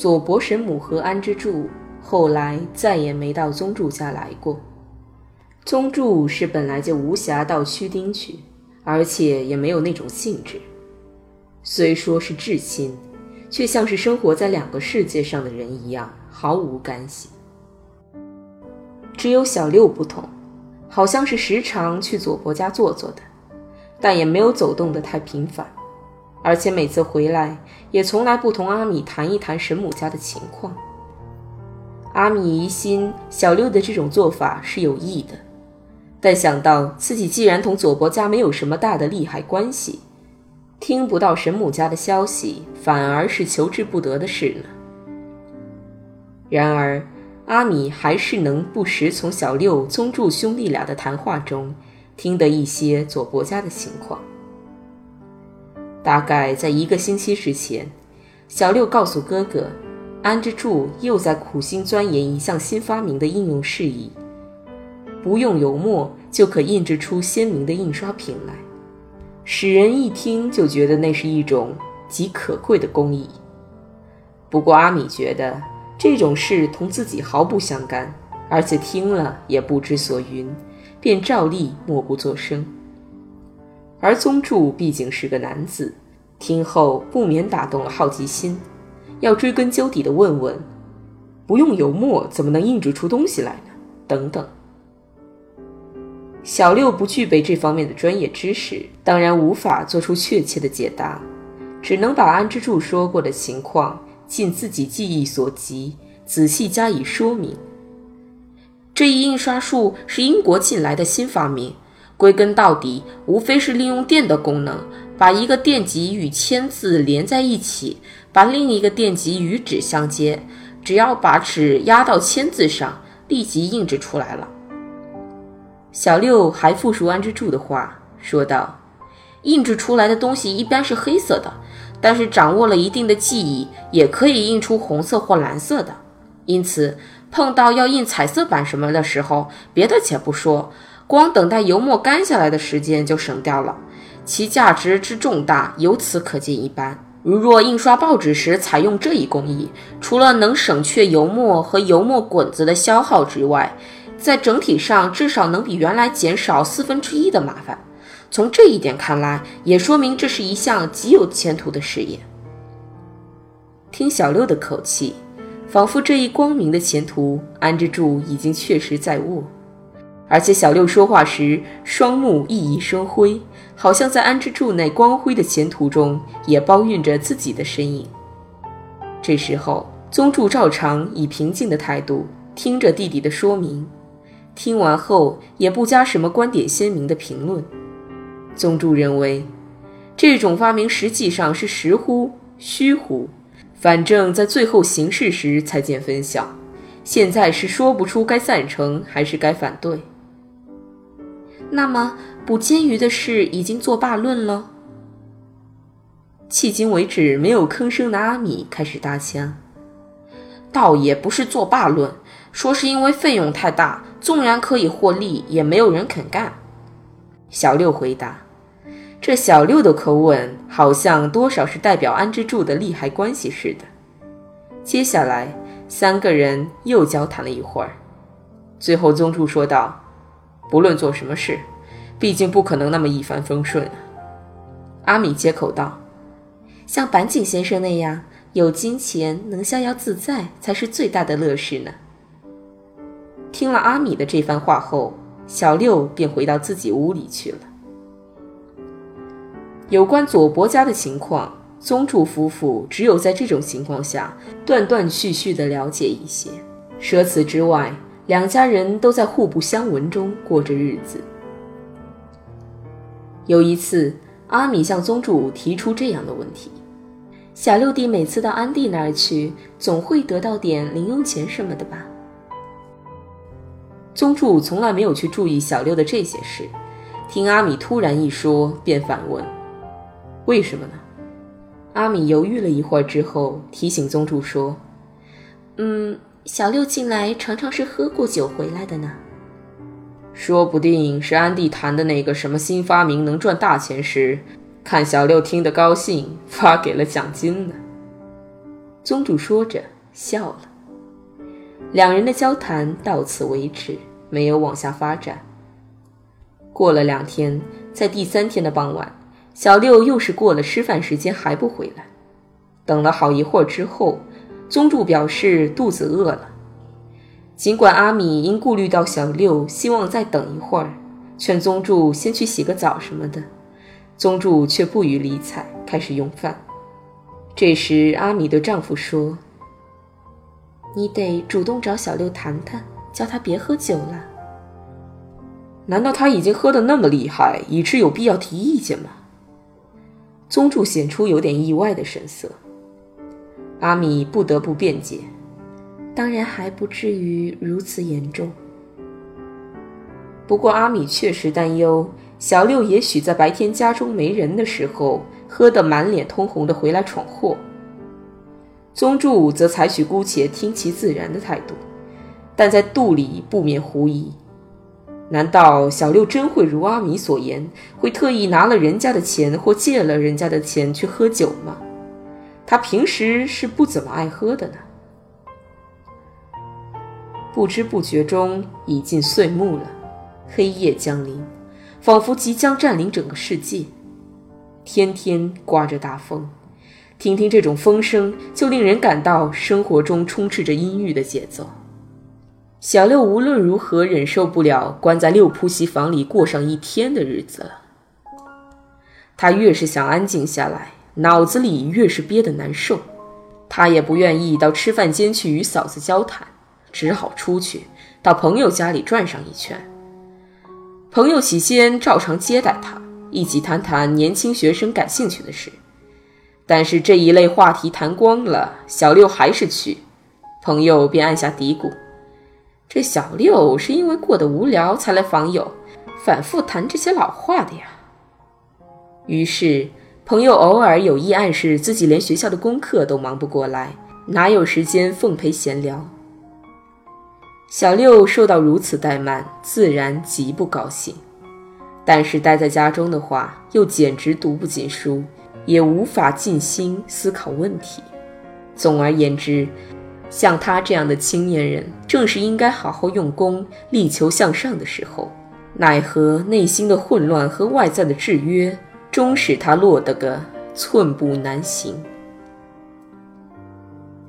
佐伯神母和安之助后来再也没到宗助家来过。宗助是本来就无暇到屈丁去，而且也没有那种兴致。虽说是至亲，却像是生活在两个世界上的人一样，毫无干系。只有小六不同。好像是时常去佐伯家坐坐的，但也没有走动的太频繁，而且每次回来也从来不同阿米谈一谈神母家的情况。阿米疑心小六的这种做法是有意的，但想到自己既然同佐伯家没有什么大的利害关系，听不到神母家的消息反而是求之不得的事呢。然而。阿米还是能不时从小六、宗助兄弟俩的谈话中听得一些佐伯家的情况。大概在一个星期之前，小六告诉哥哥，安之助又在苦心钻研一项新发明的应用事宜，不用油墨就可印制出鲜明的印刷品来，使人一听就觉得那是一种极可贵的工艺。不过阿米觉得。这种事同自己毫不相干，而且听了也不知所云，便照例默不作声。而宗助毕竟是个男子，听后不免打动了好奇心，要追根究底地问问：不用油墨怎么能印制出东西来呢？等等。小六不具备这方面的专业知识，当然无法做出确切的解答，只能把安之助说过的情况。尽自己记忆所及，仔细加以说明。这一印刷术是英国进来的新发明，归根到底，无非是利用电的功能，把一个电极与铅字连在一起，把另一个电极与纸相接，只要把纸压到铅字上，立即印制出来了。小六还复述安之助的话，说道：“印制出来的东西一般是黑色的。”但是掌握了一定的技艺，也可以印出红色或蓝色的。因此，碰到要印彩色版什么的时候，别的且不说，光等待油墨干下来的时间就省掉了，其价值之重大由此可见一斑。如若印刷报纸时采用这一工艺，除了能省却油墨和油墨滚子的消耗之外，在整体上至少能比原来减少四分之一的麻烦。从这一点看来，也说明这是一项极有前途的事业。听小六的口气，仿佛这一光明的前途，安之助已经确实在握。而且小六说话时，双目熠熠生辉，好像在安之助那光辉的前途中，也包蕴着自己的身影。这时候，宗助照常以平静的态度听着弟弟的说明，听完后也不加什么观点鲜明的评论。宗助认为，这种发明实际上是实乎虚乎，反正在最后行事时才见分晓。现在是说不出该赞成还是该反对。那么，捕监鱼的事已经作罢论了。迄今为止没有吭声的阿米开始搭腔，倒也不是作罢论，说是因为费用太大，纵然可以获利，也没有人肯干。小六回答：“这小六的口吻好像多少是代表安之助的利害关系似的。”接下来，三个人又交谈了一会儿，最后宗助说道：“不论做什么事，毕竟不可能那么一帆风顺。”阿米接口道：“像板井先生那样有金钱能逍遥自在，才是最大的乐事呢。”听了阿米的这番话后，小六便回到自己屋里去了。有关左伯家的情况，宗助夫妇只有在这种情况下断断续续地了解一些，舍此之外，两家人都在互不相闻中过着日子。有一次，阿米向宗助提出这样的问题：“小六弟每次到安弟那儿去，总会得到点零用钱什么的吧？”宗助从来没有去注意小六的这些事，听阿米突然一说，便反问：“为什么呢？”阿米犹豫了一会儿之后，提醒宗助说：“嗯，小六近来常常是喝过酒回来的呢。”说不定是安迪谈的那个什么新发明能赚大钱时，看小六听得高兴，发给了奖金呢。宗主说着笑了。两人的交谈到此为止，没有往下发展。过了两天，在第三天的傍晚，小六又是过了吃饭时间还不回来。等了好一会儿之后，宗助表示肚子饿了。尽管阿米因顾虑到小六，希望再等一会儿，劝宗助先去洗个澡什么的，宗助却不予理睬，开始用饭。这时，阿米对丈夫说：“你得主动找小六谈谈，叫他别喝酒了。难道他已经喝得那么厉害，以致有必要提意见吗？”宗助显出有点意外的神色。阿米不得不辩解。当然还不至于如此严重。不过阿米确实担忧小六也许在白天家中没人的时候喝得满脸通红的回来闯祸。宗助则采取姑且听其自然的态度，但在肚里不免狐疑：难道小六真会如阿米所言，会特意拿了人家的钱或借了人家的钱去喝酒吗？他平时是不怎么爱喝的呢。不知不觉中已近岁暮了，黑夜降临，仿佛即将占领整个世界。天天刮着大风，听听这种风声，就令人感到生活中充斥着阴郁的节奏。小六无论如何忍受不了关在六铺席房里过上一天的日子了。他越是想安静下来，脑子里越是憋得难受。他也不愿意到吃饭间去与嫂子交谈。只好出去到朋友家里转上一圈。朋友起先照常接待他，一起谈谈年轻学生感兴趣的事。但是这一类话题谈光了，小六还是去，朋友便暗下嘀咕：这小六是因为过得无聊才来访友，反复谈这些老话的呀。于是朋友偶尔有意暗示自己连学校的功课都忙不过来，哪有时间奉陪闲聊。小六受到如此怠慢，自然极不高兴。但是待在家中的话，又简直读不进书，也无法静心思考问题。总而言之，像他这样的青年人，正是应该好好用功、力求向上的时候。奈何内心的混乱和外在的制约，终使他落得个寸步难行。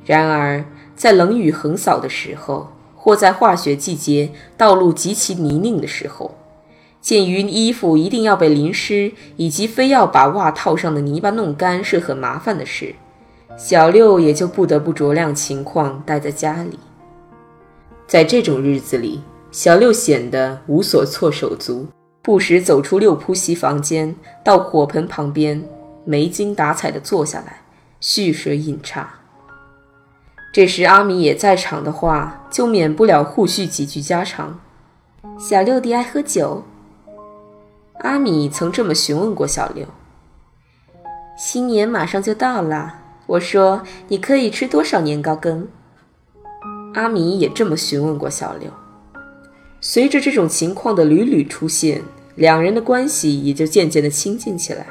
然而，在冷雨横扫的时候，或在化雪季节，道路极其泥泞的时候，鉴于衣服一定要被淋湿，以及非要把袜套上的泥巴弄干是很麻烦的事，小六也就不得不酌量情况待在家里。在这种日子里，小六显得无所措手足，不时走出六铺席房间，到火盆旁边，没精打采地坐下来，蓄水饮茶。这时阿米也在场的话，就免不了互叙几句家常。小六弟爱喝酒。阿米曾这么询问过小六。新年马上就到了，我说你可以吃多少年糕羹？阿米也这么询问过小六。随着这种情况的屡屡出现，两人的关系也就渐渐的亲近起来。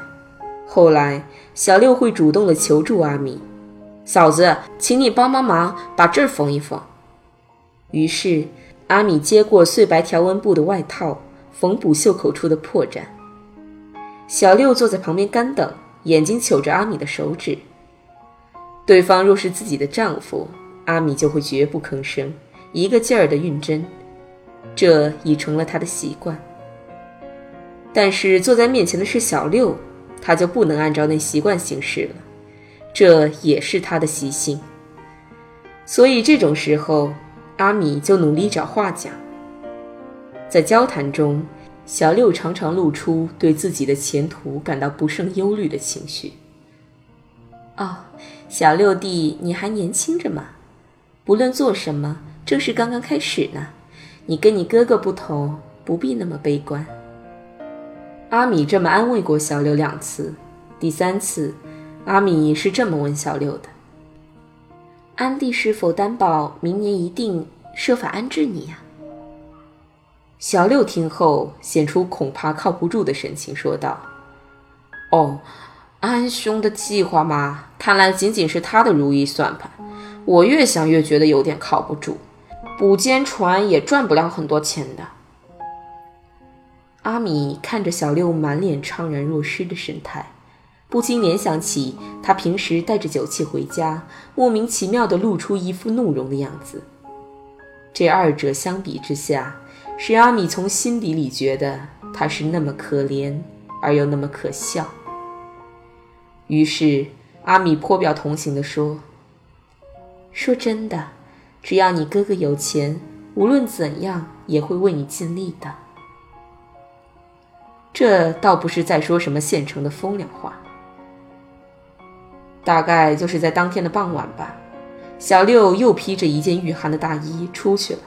后来，小六会主动的求助阿米。嫂子，请你帮帮忙，把这儿缝一缝。于是，阿米接过碎白条纹布的外套，缝补袖口处的破绽。小六坐在旁边干等，眼睛瞅着阿米的手指。对方若是自己的丈夫，阿米就会绝不吭声，一个劲儿的运针。这已成了他的习惯。但是坐在面前的是小六，他就不能按照那习惯行事了，这也是他的习性。所以这种时候，阿米就努力找话讲。在交谈中，小六常常露出对自己的前途感到不胜忧虑的情绪。哦，小六弟，你还年轻着嘛，不论做什么，正是刚刚开始呢。你跟你哥哥不同，不必那么悲观。阿米这么安慰过小六两次，第三次，阿米是这么问小六的：“安弟是否担保明年一定设法安置你呀？”小六听后显出恐怕靠不住的神情，说道：“哦，安兄的计划嘛，看来仅仅是他的如意算盘。我越想越觉得有点靠不住，捕奸船也赚不了很多钱的。”阿米看着小六满脸怅然若失的神态，不禁联想起他平时带着酒气回家，莫名其妙地露出一副怒容的样子。这二者相比之下，使阿米从心底里觉得他是那么可怜而又那么可笑。于是阿米颇表同情地说：“说真的，只要你哥哥有钱，无论怎样也会为你尽力的。”这倒不是在说什么现成的风凉话，大概就是在当天的傍晚吧。小六又披着一件御寒的大衣出去了，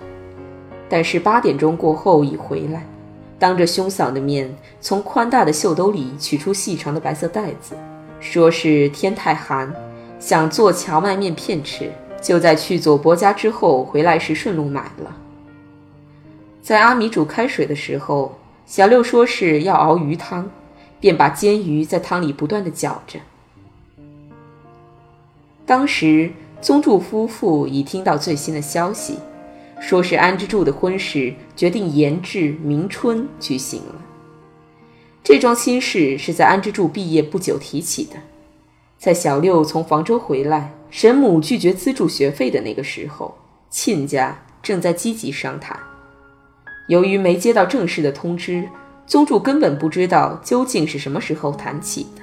但是八点钟过后已回来，当着兄嫂的面，从宽大的袖兜里取出细长的白色袋子，说是天太寒，想做荞麦面片吃，就在去左伯家之后回来时顺路买了。在阿米煮开水的时候。小六说是要熬鱼汤，便把煎鱼在汤里不断的搅着。当时宗助夫妇已听到最新的消息，说是安之助的婚事决定延至明春举行了。这桩亲事是在安之助毕业不久提起的，在小六从房州回来，神母拒绝资助学费的那个时候，亲家正在积极商谈。由于没接到正式的通知，宗助根本不知道究竟是什么时候谈起的。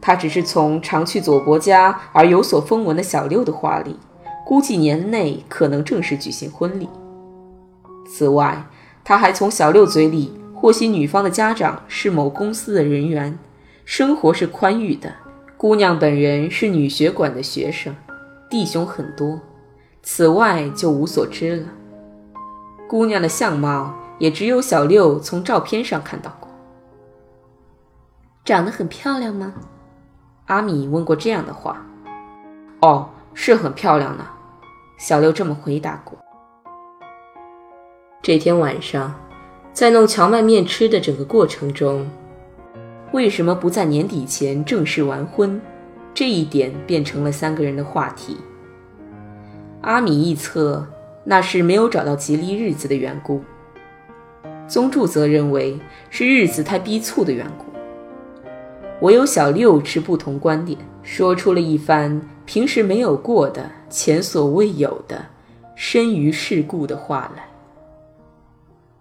他只是从常去左伯家而有所风闻的小六的话里，估计年内可能正式举行婚礼。此外，他还从小六嘴里获悉女方的家长是某公司的人员，生活是宽裕的，姑娘本人是女学馆的学生，弟兄很多。此外就无所知了。姑娘的相貌也只有小六从照片上看到过。长得很漂亮吗？阿米问过这样的话。哦，是很漂亮呢。小六这么回答过。这天晚上，在弄荞麦面吃的整个过程中，为什么不在年底前正式完婚？这一点变成了三个人的话题。阿米臆测。那是没有找到吉利日子的缘故。宗助则认为是日子太逼促的缘故。唯有小六持不同观点，说出了一番平时没有过的、前所未有的、深于世故的话来。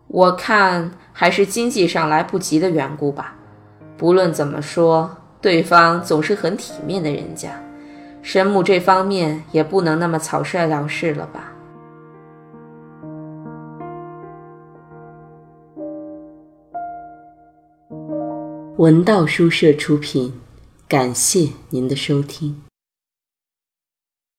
我看还是经济上来不及的缘故吧。不论怎么说，对方总是很体面的人家，神母这方面也不能那么草率了事了吧。文道书社出品，感谢您的收听。